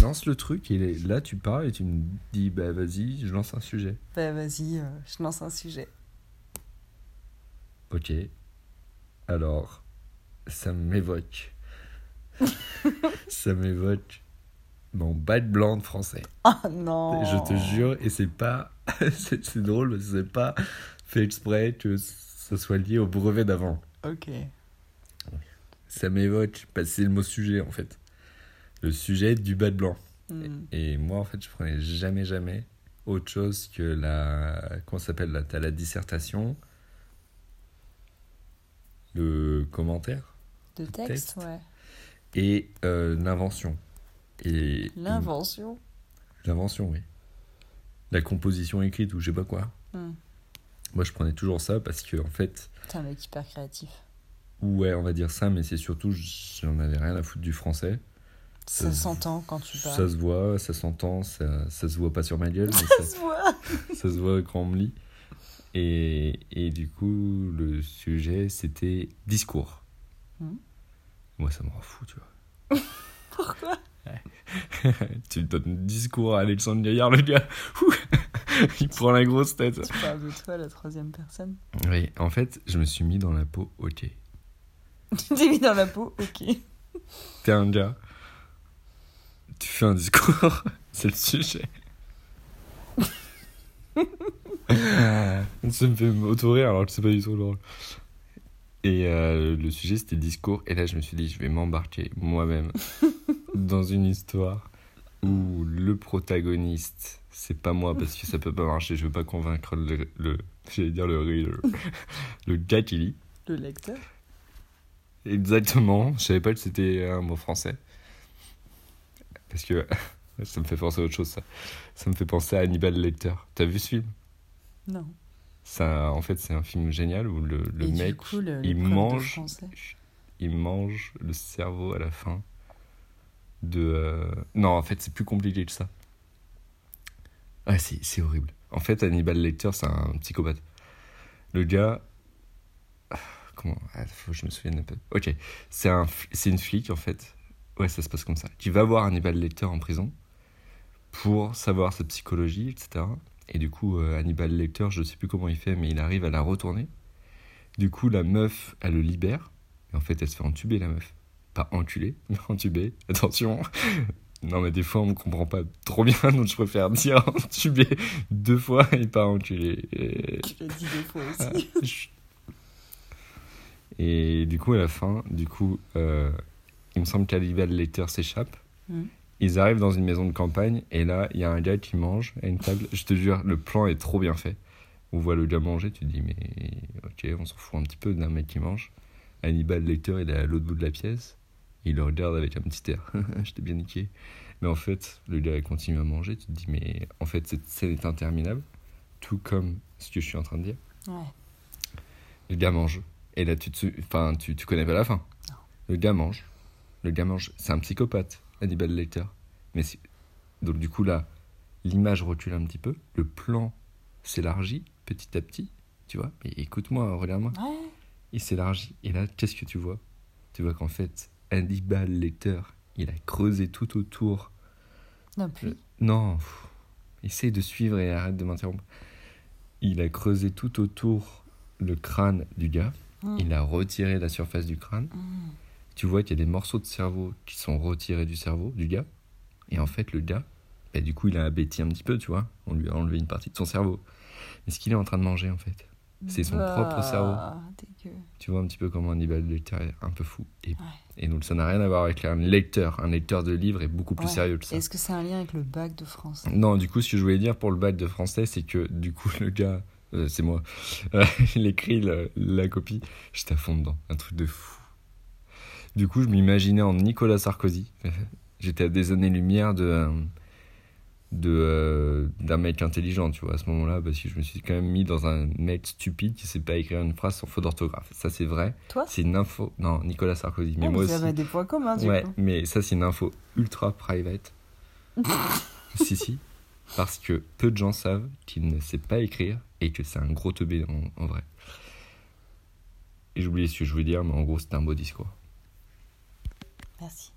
lance le truc et là tu parles et tu me dis bah vas-y, je lance un sujet. Bah vas-y, euh, je lance un sujet. Ok. Alors, ça m'évoque. ça m'évoque mon bad blanc de français. Oh non Je te jure, et c'est pas. c'est drôle c'est pas fait exprès que ce soit lié au brevet d'avant. Ok. Ça m'évoque, que c'est le mot sujet en fait. Le sujet du bas de blanc. Hmm. Et moi en fait, je prenais jamais, jamais autre chose que la. Comment ça s'appelle là T'as la dissertation, le commentaire De texte, texte. ouais. et euh, l'invention. Et. L'invention. L'invention, oui. La composition écrite ou je sais pas quoi. Hmm. Moi je prenais toujours ça parce que en fait. T'es un mec hyper créatif. Ouais, on va dire ça, mais c'est surtout, j'en avais rien à foutre du français. Ça, Ça se- s'entend quand tu parles. Ça se voit, ça s'entend, ça, ça se voit pas sur ma gueule, mais Ça se voit. ça se voit quand on me lit. Et, et du coup, le sujet, c'était discours. Mhm. Moi, ça me rend fou, tu vois. Pourquoi? Tu donnes discours à Alexandre Gaillard, le gars. Il prend la grosse tête. Tu parles de toi, la troisième personne. Oui, en fait, je me suis mis dans la peau, ok. Tu t'es mis dans la peau, ok. T'es un gars. Tu fais un discours. C'est le sujet. Ça me fait auto-rire alors que c'est pas du tout drôle. Et euh, le sujet c'était le discours. Et là je me suis dit, je vais m'embarquer moi-même dans une histoire où le protagoniste, c'est pas moi parce que ça peut pas marcher. Je veux pas convaincre le. le J'allais dire le reader. le gars qui lit. Le lecteur. Exactement, je savais pas que c'était un mot français. Parce que ça me fait penser à autre chose, ça. Ça me fait penser à Hannibal Lecter. T'as vu ce film? Non. ça, En fait, c'est un film génial où le, le Et mec, coup, le, il mange, il mange le cerveau à la fin de... euh, Non, en fait, c'est plus compliqué que ça. Ouais, c'est c'est horrible. En fait, Hannibal Lecter, c'est un psychopathe. Le gars... Ah, Comment ah, Faut que je me souvienne un peu. Ok, c'est un, une flic, en fait. Ouais, ça se passe comme ça. Qui va voir Hannibal Lecter en prison pour savoir sa psychologie, etc. Et du coup, euh, Hannibal Lecter, je sais plus comment il fait, mais il arrive à la retourner. Du coup, la meuf, elle le libère. Et en fait, elle se fait entuber, la meuf. Pas enculer, mais entuber. Attention. Non, mais des fois, on me comprend pas trop bien, donc je préfère dire entuber deux fois et pas enculer. Et... Tu l'as dit deux fois aussi. Chut. Et du coup, à la fin, du coup, euh, il me semble qu'Hannibal Lecter s'échappe. Mhm. Ils arrivent dans une maison de campagne et là, il y a un gars qui mange à une table. Je te jure, le plan est trop bien fait. On voit le gars manger, tu te dis, mais ok, on s'en fout un petit peu d'un mec qui mange. Hannibal Lecter, il est à l'autre bout de la pièce. Il le regarde avec un petit air. Je t'ai bien niqué. Mais en fait, le gars il continue à manger. Tu te dis, mais en fait, cette scène est interminable. Tout comme ce que je suis en train de dire. Ouais. Le gars mange. Et là, tu, te, enfin, tu, tu connais pas la fin. Non. Le gars mange. Le gars mange. C'est un psychopathe, Hannibal Lecter. Mais donc du coup là, l'image recule un petit peu. Le plan s'élargit petit à petit. Tu vois Mais écoute-moi, regarde-moi. Ouais. Il s'élargit. Et là, qu'est-ce que tu vois? Tu vois qu'en fait, Hannibal Lecter, il a creusé tout autour. Non, puis. Non, pff, essaye de suivre et arrête de m'interrompre. Il a creusé tout autour le crâne du gars. Mm. Il a retiré la surface du crâne. Mm. Tu vois qu'il y a des morceaux de cerveau qui sont retirés du cerveau du gars. Et en fait, le gars, bah, du coup, il a abéti un petit peu, tu vois. On lui a enlevé une partie de son cerveau. Mais ce qu'il est en train de manger, en fait, c'est son propre cerveau. Ah, dégueu. Tu vois un petit peu comment Hannibal Lecter est un peu fou. Et, Ouais. et donc, ça n'a rien à voir avec un lecteur. Un lecteur de livres est beaucoup plus Ouais. sérieux que ça. Est-ce que c'est un lien avec le bac de français? Non, du coup, ce que je voulais dire pour le bac de français, c'est que du coup, le gars, euh, c'est moi, euh, il écrit la copie, j'étais à fond dedans, un truc de fou. Du coup, je m'imaginais en Nicolas Sarkozy. J'étais à des années-lumière de, euh, de, euh, d'un mec intelligent, tu vois, à ce moment-là, parce que je me suis quand même mis dans un mec stupide qui sait pas écrire une phrase sans faute d'orthographe. Ça, c'est vrai. Toi C'est une info. Non, Nicolas Sarkozy. Mais Ah, moi vous aussi. avez des points communs, du Ouais, coup. mais ça, c'est une info ultra private. si, si. Parce que peu de gens savent qu'il ne sait pas écrire et que c'est un gros teubé en, en vrai. Et j'ai oublié ce que je voulais dire, mais en gros, c'était un beau discours. Merci.